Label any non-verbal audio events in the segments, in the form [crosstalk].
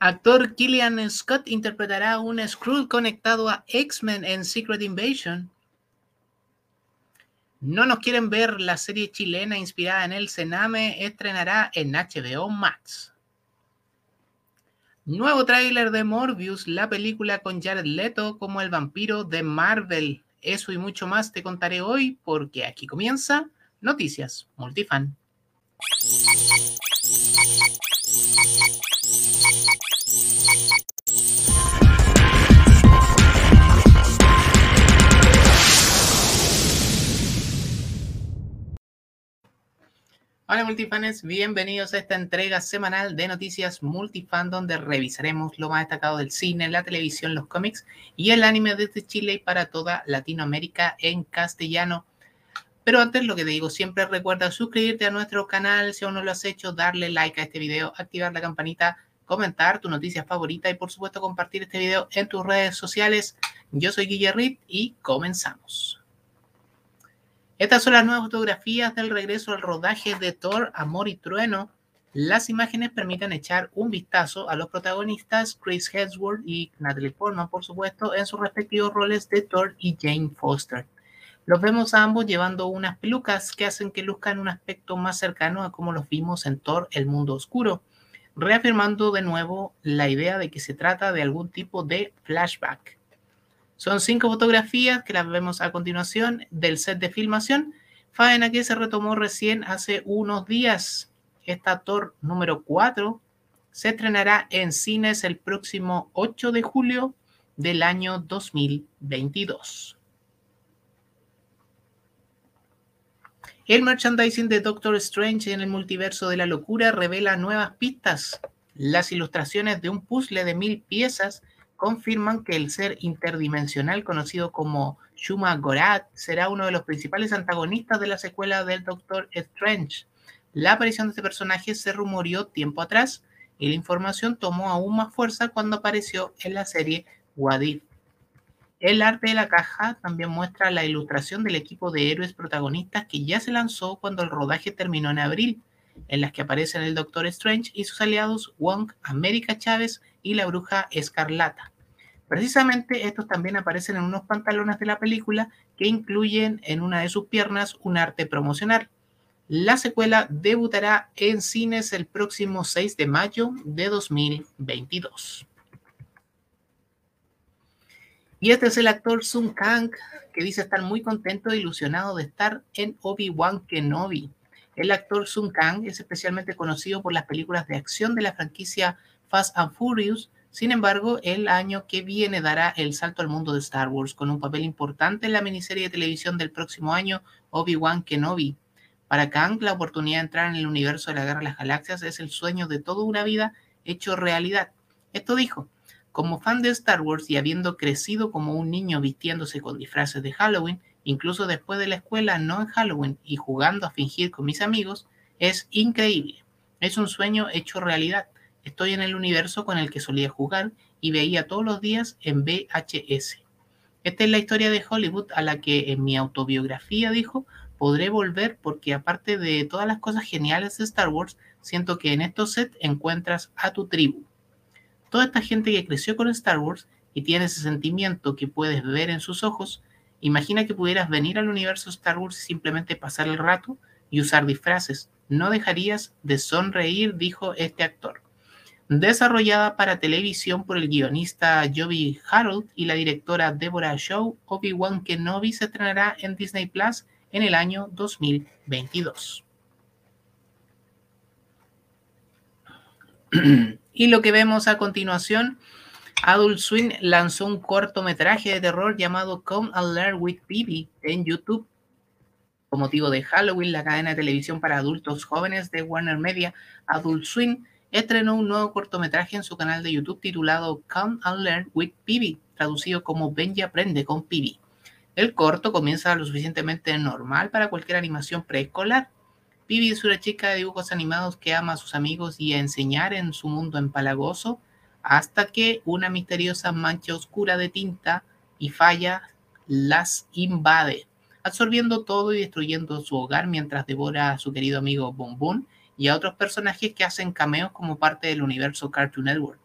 Actor Killian Scott interpretará un Skrull conectado a X-Men en Secret Invasion. No nos quieren ver, la serie chilena inspirada en el Sename estrenará en HBO Max. Nuevo tráiler de Morbius, la película con Jared Leto como el vampiro de Marvel. Eso y mucho más te contaré hoy porque aquí comienza Noticias Multifan. Hola multifanes, bienvenidos a esta entrega semanal de noticias multifan donde revisaremos lo más destacado del cine, la televisión, los cómics y el anime desde Chile y para toda Latinoamérica en castellano. Pero antes lo que te digo siempre recuerda suscribirte a nuestro canal si aún no lo has hecho, darle like a este video, activar la campanita, comentar tu noticia favorita y por supuesto compartir este video en tus redes sociales. Yo soy Guillermo y comenzamos. Estas son las nuevas fotografías del regreso al rodaje de Thor, Amor y Trueno. Las imágenes permiten echar un vistazo a los protagonistas Chris Hemsworth y Natalie Portman, por supuesto, en sus respectivos roles de Thor y Jane Foster. Los vemos a ambos llevando unas pelucas que hacen que luzcan un aspecto más cercano a como los vimos en Thor, El Mundo Oscuro, reafirmando de nuevo la idea de que se trata de algún tipo de flashback. Son cinco fotografías que las vemos a continuación del set de filmación. Faena que se retomó recién hace unos días. Esta Thor número 4 se estrenará en cines el próximo 8 de julio del año 2022. El merchandising de Doctor Strange en el multiverso de la locura revela nuevas pistas. Las ilustraciones de un puzzle de mil piezas confirman que el ser interdimensional conocido como Shuma Gorath será uno de los principales antagonistas de la secuela del Doctor Strange. La aparición de este personaje se rumoreó tiempo atrás y la información tomó aún más fuerza cuando apareció en la serie Wadif. El arte de la caja también muestra la ilustración del equipo de héroes protagonistas que ya se lanzó cuando el rodaje terminó en abril, en las que aparecen el Doctor Strange y sus aliados Wong, América Chávez y la bruja escarlata. Precisamente estos también aparecen en unos pantalones de la película que incluyen en una de sus piernas un arte promocional. La secuela debutará en cines el próximo 6 de mayo de 2022. Y este es el actor Sun Kang, que dice estar muy contento e ilusionado de estar en Obi-Wan Kenobi. El actor Sun Kang es especialmente conocido por las películas de acción de la franquicia Fast and Furious. Sin embargo, el año que viene dará el salto al mundo de Star Wars con un papel importante en la miniserie de televisión del próximo año, Obi-Wan Kenobi. Para Kang, la oportunidad de entrar en el universo de la Guerra de las Galaxias es el sueño de toda una vida hecho realidad. Esto dijo, como fan de Star Wars y habiendo crecido como un niño vistiéndose con disfraces de Halloween, incluso después de la escuela, no en Halloween, y jugando a fingir con mis amigos, es increíble. Es un sueño hecho realidad. Estoy en el universo con el que solía jugar y veía todos los días en VHS. Esta es la historia de Hollywood a la que en mi autobiografía dijo, podré volver porque aparte de todas las cosas geniales de Star Wars, siento que en estos sets encuentras a tu tribu. Toda esta gente que creció con Star Wars y tiene ese sentimiento que puedes ver en sus ojos, imagina que pudieras venir al universo Star Wars y simplemente pasar el rato y usar disfraces. No dejarías de sonreír, dijo este actor desarrollada para televisión por el guionista Joby Harold y la directora Deborah Shaw, Obi-Wan Kenobi se estrenará en Disney Plus en el año 2022. y lo que vemos a continuación, Adult Swim lanzó un cortometraje de terror llamado Come and Learn with Bibi en YouTube. Con motivo de Halloween, la cadena de televisión para adultos jóvenes de Warner Media, Adult Swim, estrenó un nuevo cortometraje en su canal de YouTube titulado Come and Learn with Pibi, traducido como Ven y aprende con Pibi. El corto comienza lo suficientemente normal para cualquier animación preescolar. Pibi es una chica de dibujos animados que ama a sus amigos y a enseñar en su mundo empalagoso hasta que una misteriosa mancha oscura de tinta y falla las invade, absorbiendo todo y destruyendo su hogar mientras devora a su querido amigo Boom y a otros personajes que hacen cameos como parte del universo Cartoon Network.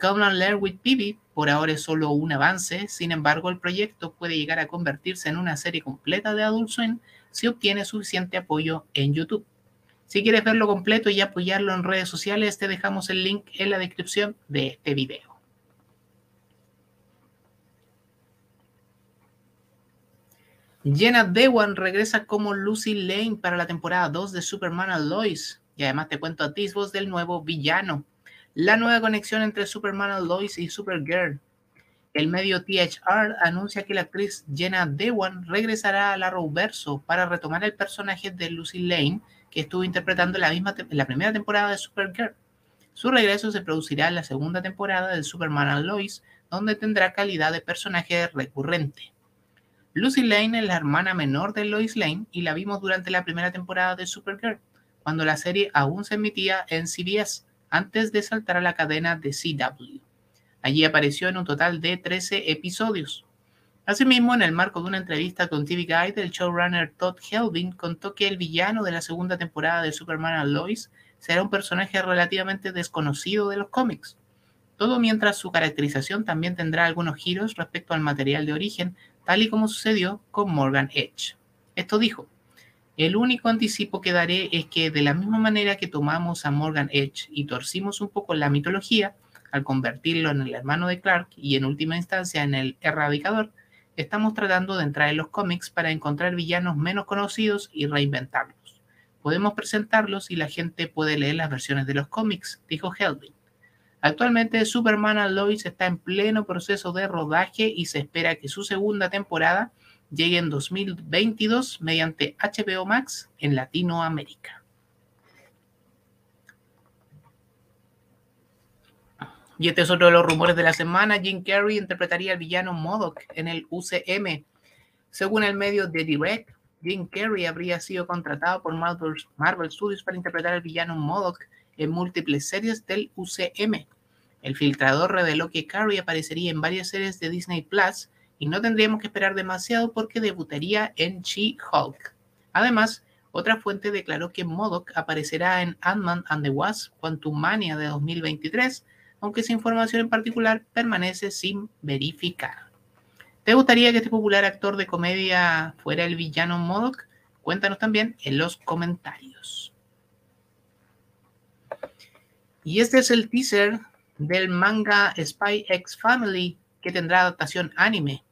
Come and Learn with Pibi por ahora es solo un avance, sin embargo el proyecto puede llegar a convertirse en una serie completa de Adult Swim si obtiene suficiente apoyo en YouTube. Si quieres verlo completo y apoyarlo en redes sociales, te dejamos el link en la descripción de este video. Jenna Dewan regresa como Lucy Lane para la temporada 2 de Superman Lois. Y además te cuento atisbos del nuevo villano. La nueva conexión entre Superman Lois y Supergirl. El medio THR anuncia que la actriz Jenna Dewan regresará a la Verso para retomar el personaje de Lucy Lane que estuvo interpretando la, misma la primera temporada de Supergirl. Su regreso se producirá en la segunda temporada de Superman Lois, donde tendrá calidad de personaje recurrente. Lucy Lane es la hermana menor de Lois Lane y la vimos durante la primera temporada de Supergirl, cuando la serie aún se emitía en CBS, antes de saltar a la cadena de CW. Allí apareció en un total de 13 episodios. Asimismo, en el marco de una entrevista con TV Guide, el showrunner Todd Helvin contó que el villano de la segunda temporada de Superman Lois será un personaje relativamente desconocido de los cómics. Todo mientras su caracterización también tendrá algunos giros respecto al material de origen tal y como sucedió con Morgan Edge. Esto dijo, el único anticipo que daré es que de la misma manera que tomamos a Morgan Edge y torcimos un poco la mitología, al convertirlo en el hermano de Clark y en última instancia en el erradicador, estamos tratando de entrar en los cómics para encontrar villanos menos conocidos y reinventarlos. Podemos presentarlos y la gente puede leer las versiones de los cómics, dijo Helvin. Actualmente Superman and Lois está en pleno proceso de rodaje y se espera que su segunda temporada llegue en 2022 mediante HBO Max en Latinoamérica. Y este es otro de los rumores de la semana. Jim Carrey interpretaría al villano Modoc en el UCM. Según el medio The Direct, Jim Carrey habría sido contratado por Marvel, Studios para interpretar al villano Modoc en múltiples series del UCM. El filtrador reveló que Carrie aparecería en varias series de Disney Plus y no tendríamos que esperar demasiado porque debutaría en She-Hulk. Además, otra fuente declaró que Modoc aparecerá en Ant-Man and the Wasp Quantumania de 2023, aunque esa información en particular permanece sin verificar. ¿Te gustaría que este popular actor de comedia fuera el villano Modoc? Cuéntanos también en los comentarios. Y este es el teaser del manga Spy X Family que tendrá adaptación anime.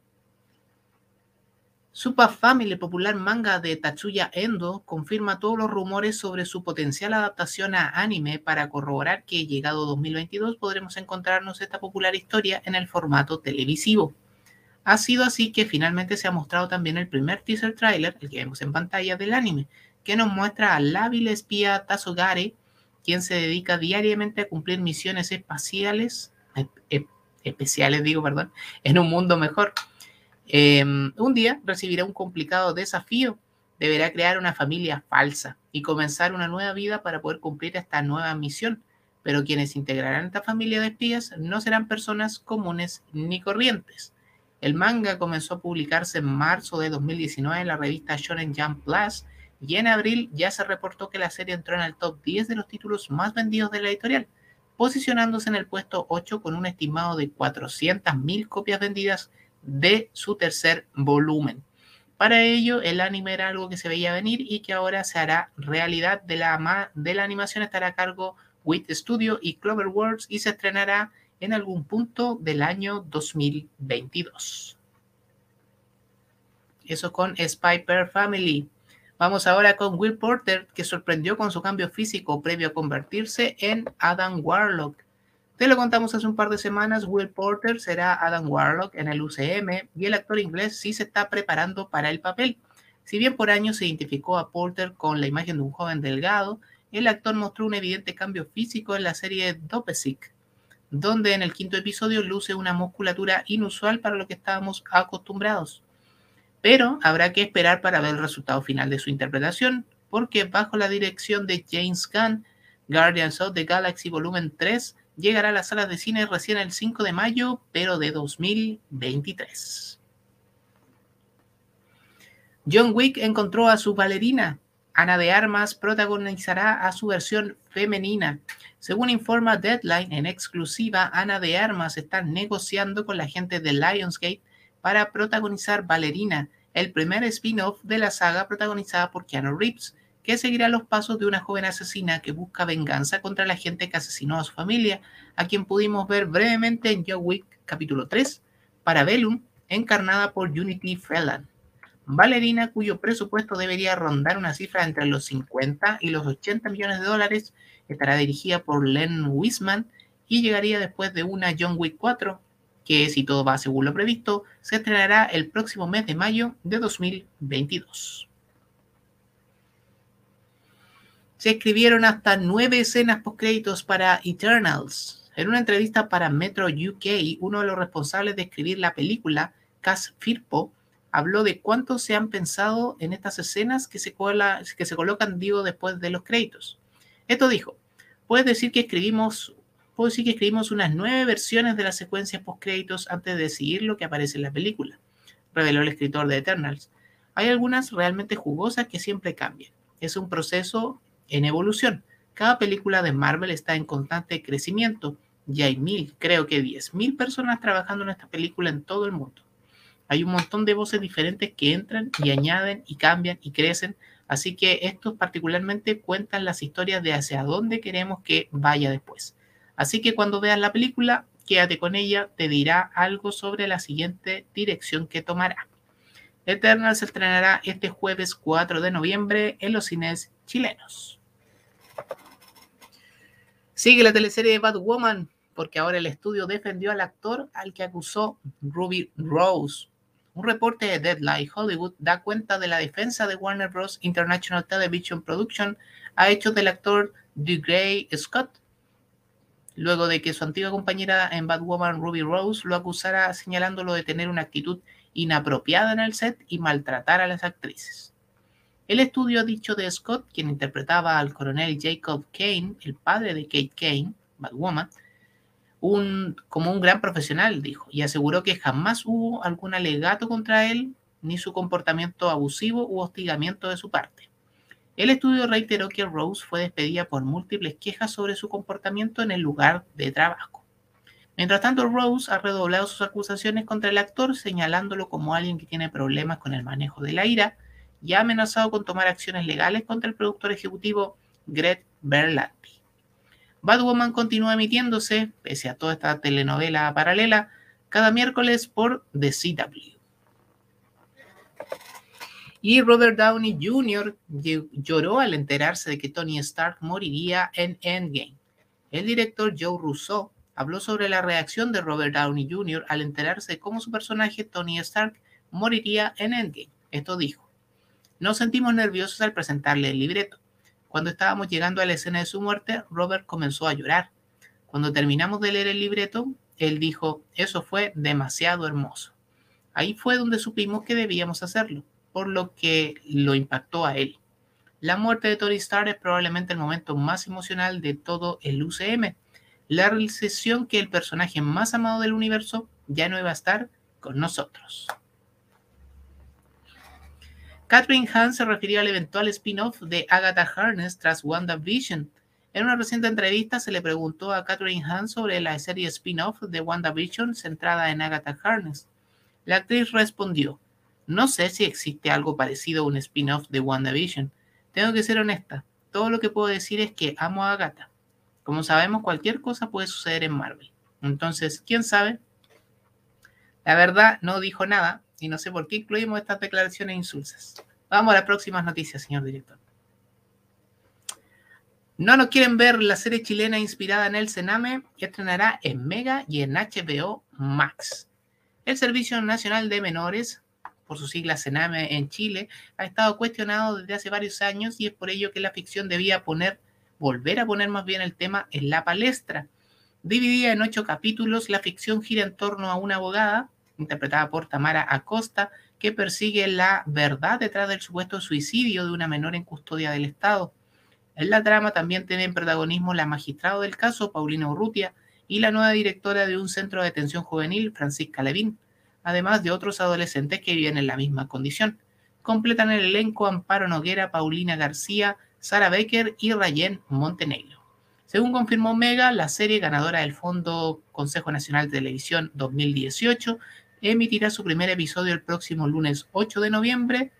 Super Family, popular manga de Tatsuya Endo, confirma todos los rumores sobre su potencial adaptación a anime para corroborar que llegado 2022 podremos encontrarnos esta popular historia en el formato televisivo. Ha sido así que finalmente se ha mostrado también el primer teaser trailer, el que vemos en pantalla del anime, que nos muestra al hábil espía Tazogare quien se dedica diariamente a cumplir misiones espaciales, especiales digo, perdón, en un mundo mejor. Em, un día recibirá un complicado desafío. Deberá crear una familia falsa y comenzar una nueva vida para poder cumplir esta nueva misión. Pero quienes integrarán esta familia de espías no serán personas comunes ni corrientes. El manga comenzó a publicarse en marzo de 2019 en la revista Shonen Jump Plus y en abril ya se reportó que la serie entró en el top 10 de los títulos más vendidos de la editorial, posicionándose en el puesto 8 con un estimado de 400.000 copias vendidas de su tercer volumen. Para ello, el anime era algo que se veía venir y que ahora se hará realidad. De la, de la animación estará a cargo WIT Studio y Cloverworks y se estrenará en algún punto del año 2022. Eso con Spy Per Family. Vamos ahora con Will Porter, que sorprendió con su cambio físico previo a convertirse en Adam Warlock. Te lo contamos hace un par de semanas, Will Porter será Adam Warlock en el UCM y el actor inglés sí se está preparando para el papel. Si bien por años se identificó a Porter con la imagen de un joven delgado, el actor mostró un evidente cambio físico en la serie Dopesick, donde en el quinto episodio luce una musculatura inusual para lo que estábamos acostumbrados pero habrá que esperar para ver el resultado final de su interpretación, porque bajo la dirección de James Gunn, Guardians of the Galaxy Volumen 3 llegará a las salas de cine recién el 5 de mayo, pero de 2023. John Wick encontró a su bailarina. Ana de Armas protagonizará a su versión femenina. Según informa Deadline en exclusiva, Ana de Armas está negociando con la gente de Lionsgate para protagonizar Ballerina, el primer spin-off de la saga protagonizada por Keanu Reeves, que seguirá los pasos de una joven asesina que busca venganza contra la gente que asesinó a su familia, a quien pudimos ver brevemente en John Wick capítulo 3, para Bellum, encarnada por Unity Fellan. Ballerina, cuyo presupuesto debería rondar una cifra entre los 50 y los 80 millones de dólares, estará dirigida por Len Wiseman y llegaría después de una John Wick 4, que si todo va según lo previsto, se estrenará el próximo mes de mayo de 2022. Se escribieron hasta nueve escenas postcréditos para Eternals. En una entrevista para Metro UK, uno de los responsables de escribir la película, Cass Firpo, habló de cuánto se han pensado en estas escenas que se, que se colocan, digo, después de los créditos. Esto dijo, puedes decir que escribimos, puedo decir que escribimos unas nueve versiones de las secuencias post-créditos antes de decidir lo que aparece en la película, reveló el escritor de Eternals. Hay algunas realmente jugosas que siempre cambian. Es un proceso en evolución. Cada película de Marvel está en constante crecimiento y hay mil, creo que diez mil personas trabajando en esta película en todo el mundo. Hay un montón de voces diferentes que entran y añaden y cambian y crecen. Así que estos particularmente cuentan las historias de hacia dónde queremos que vaya después. Así que cuando veas la película, quédate con ella, te dirá algo sobre la siguiente dirección que tomará. Eternal se estrenará este jueves 4 de noviembre en los cines chilenos. Sigue la teleserie de Batwoman, porque ahora el estudio defendió al actor al que acusó Ruby Rose un reporte de Deadline Hollywood da cuenta de la defensa de Warner Bros. International Television Production a hechos del actor DeGray Scott, luego de que su antigua compañera en Batwoman Ruby Rose lo acusara señalándolo de tener una actitud inapropiada en el set y maltratar a las actrices. El estudio ha dicho de Scott, quien interpretaba al coronel Jacob Kane, el padre de Kate Kane, Batwoman, como un gran profesional, dijo, y aseguró que jamás hubo algún alegato contra él, ni su comportamiento abusivo u hostigamiento de su parte. El estudio reiteró que Rose fue despedida por múltiples quejas sobre su comportamiento en el lugar de trabajo. Mientras tanto, Rose ha redoblado sus acusaciones contra el actor, señalándolo como alguien que tiene problemas con el manejo de la ira y ha amenazado con tomar acciones legales contra el productor ejecutivo Greg Berlanti. Batwoman continúa emitiéndose, pese a toda esta telenovela paralela, cada miércoles por The CW. Y Robert Downey Jr. lloró al enterarse de que Tony Stark moriría en Endgame. El director Joe Russo habló sobre la reacción de Robert Downey Jr. al enterarse de cómo su personaje Tony Stark moriría en Endgame. Esto dijo, nos sentimos nerviosos al presentarle el libreto. Cuando estábamos llegando a la escena de su muerte, Robert comenzó a llorar. Cuando terminamos de leer el libreto, él dijo, eso fue demasiado hermoso. Ahí fue donde supimos que debíamos hacerlo, por lo que lo impactó a él. La muerte de Tony Stark es probablemente el momento más emocional de todo el UCM. La realización que el personaje más amado del universo ya no iba a estar con nosotros. Catherine Hahn se refirió al eventual spin-off de Agatha Harness tras WandaVision. En una reciente entrevista se le preguntó a Catherine Hahn sobre la serie spin-off de WandaVision centrada en Agatha Harness. La actriz respondió, no sé si existe algo parecido a un spin-off de WandaVision. Tengo que ser honesta, todo lo que puedo decir es que amo a Agatha. Como sabemos, cualquier cosa puede suceder en Marvel. Entonces, ¿quién sabe? La verdad, no dijo nada, y no sé por qué incluimos estas declaraciones insulsas. Vamos a las próximas noticias, señor director. No nos quieren ver la serie chilena inspirada en el Sename que estrenará en Mega y en HBO Max. El Servicio Nacional de Menores, por su sigla Sename en Chile, ha estado cuestionado desde hace varios años y es por ello que la ficción debía poner, volver a poner más bien el tema en la palestra. Dividida en ocho capítulos, la ficción gira en torno a una abogada interpretada por Tamara Acosta, que persigue la verdad detrás del supuesto suicidio de una menor en custodia del Estado. En la trama también tienen protagonismo la magistrada del caso, Paulina Urrutia, y la nueva directora de un centro de detención juvenil, Francisca Levín, además de otros adolescentes que viven en la misma condición. completan el elenco Amparo Noguera, Paulina García, Sara Becker y Rayen Montenegro. Según confirmó Mega, la serie ganadora del Fondo Consejo Nacional de Televisión 2018 emitirá su primer episodio el próximo lunes 8 de noviembre.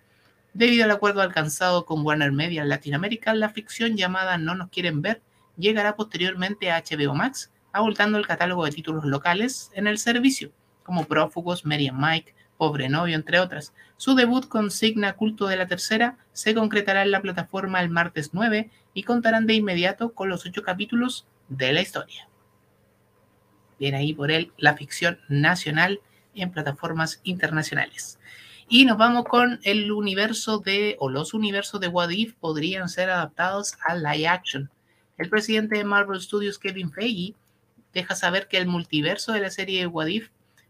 Debido al acuerdo alcanzado con Warner Media en Latinoamérica, la ficción llamada No nos quieren ver llegará posteriormente a HBO Max, abultando el catálogo de títulos locales en el servicio, como Prófugos, Mary Mike, Pobre Novio, entre otras. Su debut con Signa Culto de la Tercera se concretará en la plataforma el martes 9 y contarán de inmediato con los ocho capítulos de la historia. Bien ahí por él la ficción nacional en plataformas internacionales. Y nos vamos con el universo de, o los universos de What If podrían ser adaptados a live action. El presidente de Marvel Studios, Kevin Feige, deja saber que el multiverso de la serie What If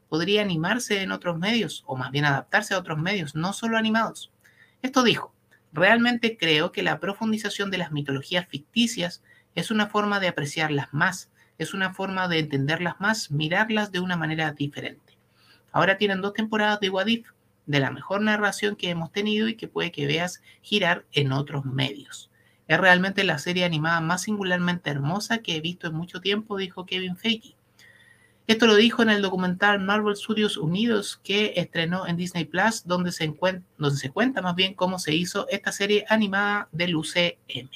podría animarse en otros medios, o más bien adaptarse a otros medios, no solo animados. Esto dijo, realmente creo que la profundización de las mitologías ficticias es una forma de apreciarlas más, es una forma de entenderlas más, mirarlas de una manera diferente. Ahora tienen dos temporadas de What If, de la mejor narración que hemos tenido y que puede que veas girar en otros medios. Es realmente la serie animada más singularmente hermosa que he visto en mucho tiempo, dijo Kevin Feige. Esto lo dijo en el documental Marvel Studios Unidos que estrenó en Disney Plus, donde se, donde se cuenta más bien cómo se hizo esta serie animada del UCM.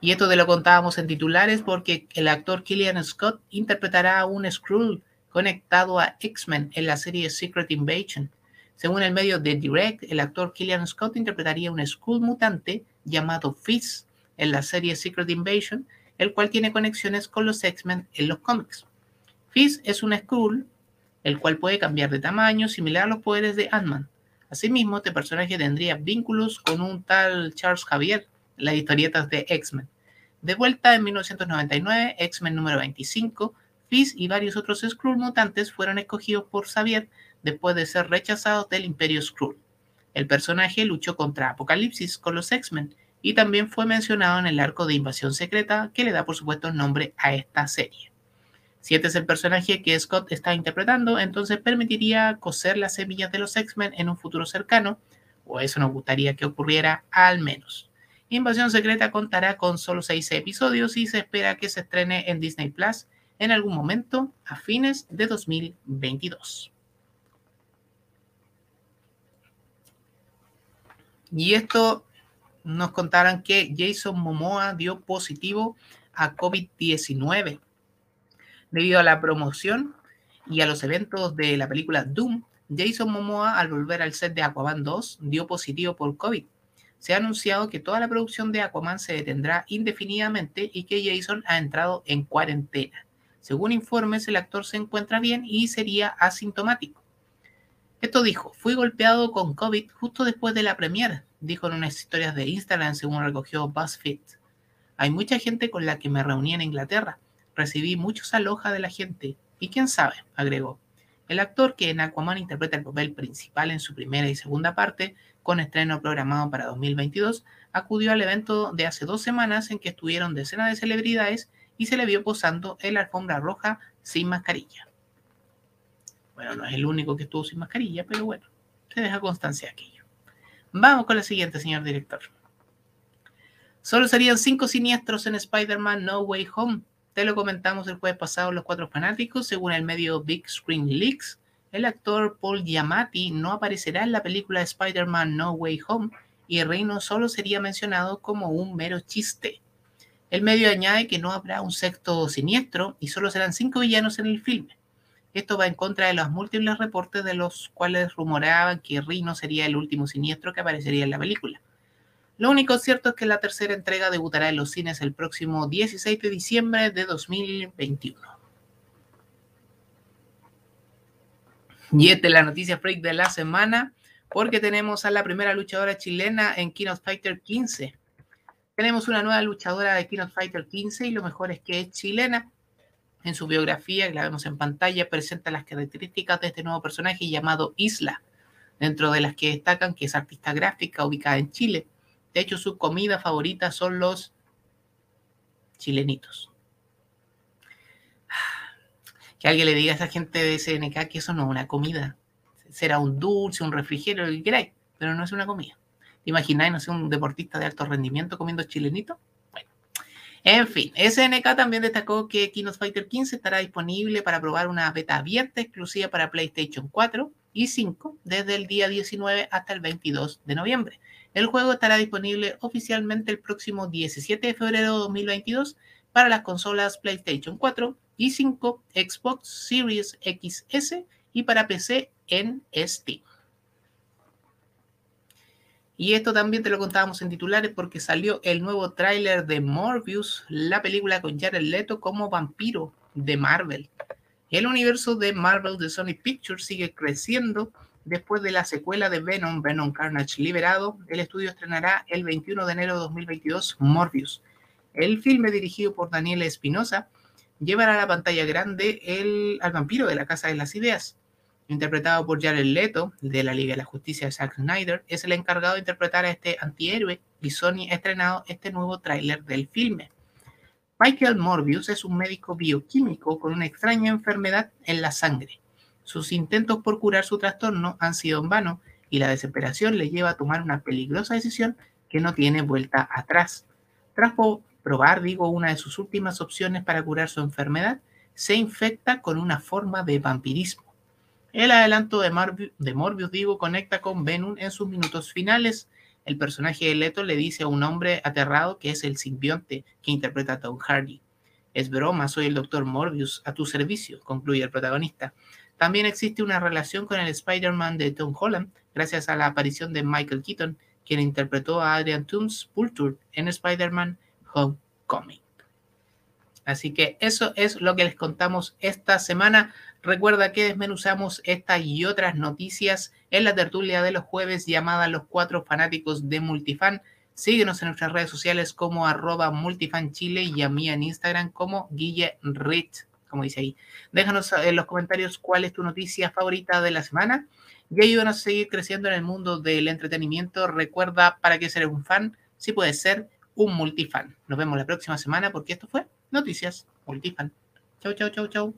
Y esto te lo contábamos en titulares porque el actor Killian Scott interpretará a un Skrull conectado a X-Men en la serie Secret Invasion. Según el medio The Direct, el actor Killian Scott interpretaría un Skrull mutante llamado Fizz en la serie Secret Invasion el cual tiene conexiones con los X-Men en los cómics. Fizz es un Skrull, el cual puede cambiar de tamaño, similar a los poderes de Ant-Man. Asimismo, este personaje tendría vínculos con un tal Charles Javier en las historietas de X-Men. De vuelta en 1999, X-Men número 25, Fizz y varios otros Skrull mutantes fueron escogidos por Xavier después de ser rechazados del Imperio Skrull. El personaje luchó contra Apocalipsis con los X-Men y también fue mencionado en el arco de Invasión Secreta, que le da por supuesto nombre a esta serie. Si este es el personaje que Scott está interpretando, entonces permitiría coser las semillas de los X-Men en un futuro cercano, o eso nos gustaría que ocurriera al menos. Invasión Secreta contará con solo seis episodios y se espera que se estrene en Disney Plus en algún momento a fines de 2022. Y esto nos contaron que Jason Momoa dio positivo a COVID-19. Debido a la promoción y a los eventos de la película Doom, Jason Momoa al volver al set de Aquaman 2 dio positivo por COVID. Se ha anunciado que toda la producción de Aquaman se detendrá indefinidamente y que Jason ha entrado en cuarentena. Según informes, el actor se encuentra bien y sería asintomático. Esto dijo, fui golpeado con COVID justo después de la premiere, dijo en unas historias de Instagram según recogió BuzzFeed. Hay mucha gente con la que me reuní en Inglaterra. Recibí muchos alojas de la gente. Y quién sabe, agregó. El actor que en Aquaman interpreta el papel principal en su primera y segunda parte, con estreno programado para 2022, acudió al evento de hace dos semanas en que estuvieron decenas de celebridades y se le vio posando en la alfombra roja sin mascarilla. Bueno, no es el único que estuvo sin mascarilla, pero bueno, se deja constancia aquí. Vamos con la siguiente, señor director. Solo serían cinco siniestros en Spider-Man No Way Home. Te lo comentamos el jueves pasado los cuatro fanáticos. Según el medio Big Screen Leaks, el actor Paul Giamatti no aparecerá en la película Spider-Man No Way Home y Reino solo sería mencionado como un mero chiste. El medio añade que no habrá un sexto siniestro y solo serán cinco villanos en el filme. Esto va en contra de los múltiples reportes de los cuales rumoreaban que Rino sería el último siniestro que aparecería en la película. Lo único cierto es que la tercera entrega debutará en los cines el próximo 16 de diciembre de 2021. Y esta es la noticia freak de la semana, porque tenemos a la primera luchadora chilena en King of Fighter 15. Tenemos una nueva luchadora de King of Fighter 15 y lo mejor es que es chilena en su biografía, que la vemos en pantalla, presenta las características de este nuevo personaje llamado Isla, dentro de las que destacan que es artista gráfica ubicada en Chile. De hecho, su comida favorita son los chilenitos. [sighs] Que alguien le diga a esa gente de SNK que eso no es una comida. será un dulce, un refrigerio, lo que queráis, pero no es una comida. ¿Te imagináis, no sé, un deportista de alto rendimiento comiendo chilenito? En fin, SNK también destacó que Kino Fighter 15 estará disponible para probar una beta abierta exclusiva para PlayStation 4 y 5 desde el día 19 hasta el 22 de noviembre. El juego estará disponible oficialmente el próximo 17 de febrero de 2022 para las consolas PlayStation 4 y 5, Xbox Series XS y para PC en Steam. Y esto también te lo contábamos en titulares porque salió el nuevo tráiler de Morbius, la película con Jared Leto como vampiro de Marvel. El universo de Marvel de Sony Pictures sigue creciendo después de la secuela de Venom, Venom Carnage Liberado. El estudio estrenará el 21 de enero de 2022 Morbius. El filme dirigido por Daniel Espinosa llevará a la pantalla grande el, al vampiro de la Casa de las Ideas. Interpretado por Jared Leto, de la Liga de la Justicia de Zack Snyder, es el encargado de interpretar a este antihéroe y Sony ha estrenado este nuevo tráiler del filme. Michael Morbius es un médico bioquímico con una extraña enfermedad en la sangre. Sus intentos por curar su trastorno han sido en vano y la desesperación le lleva a tomar una peligrosa decisión que no tiene vuelta atrás. Tras probar, digo, una de sus últimas opciones para curar su enfermedad, se infecta con una forma de vampirismo. El adelanto de, Morbius, digo, conecta con Venom en sus minutos finales, el personaje de Leto le dice a un hombre aterrado que es el simbionte que interpreta a Tom Hardy. Es broma, soy el doctor Morbius, a tu servicio, concluye el protagonista. También existe una relación con el Spider-Man de Tom Holland, gracias a la aparición de Michael Keaton, quien interpretó a Adrian Toomes Pultur en Spider-Man Homecoming. Así que eso es lo que les contamos esta semana. Recuerda que desmenuzamos esta y otras noticias en la tertulia de los jueves llamada Los Cuatro Fanáticos de Multifan. Síguenos en nuestras redes sociales como arroba multifanchile y a mí en Instagram como Guille Rich, como dice ahí. Déjanos en los comentarios cuál es tu noticia favorita de la semana y ayúdanos a seguir creciendo en el mundo del entretenimiento. Recuerda, para que ser un fan, si puedes ser un multifan. Nos vemos la próxima semana porque esto fue Noticias Multifan. Chau, chau, chau, chau.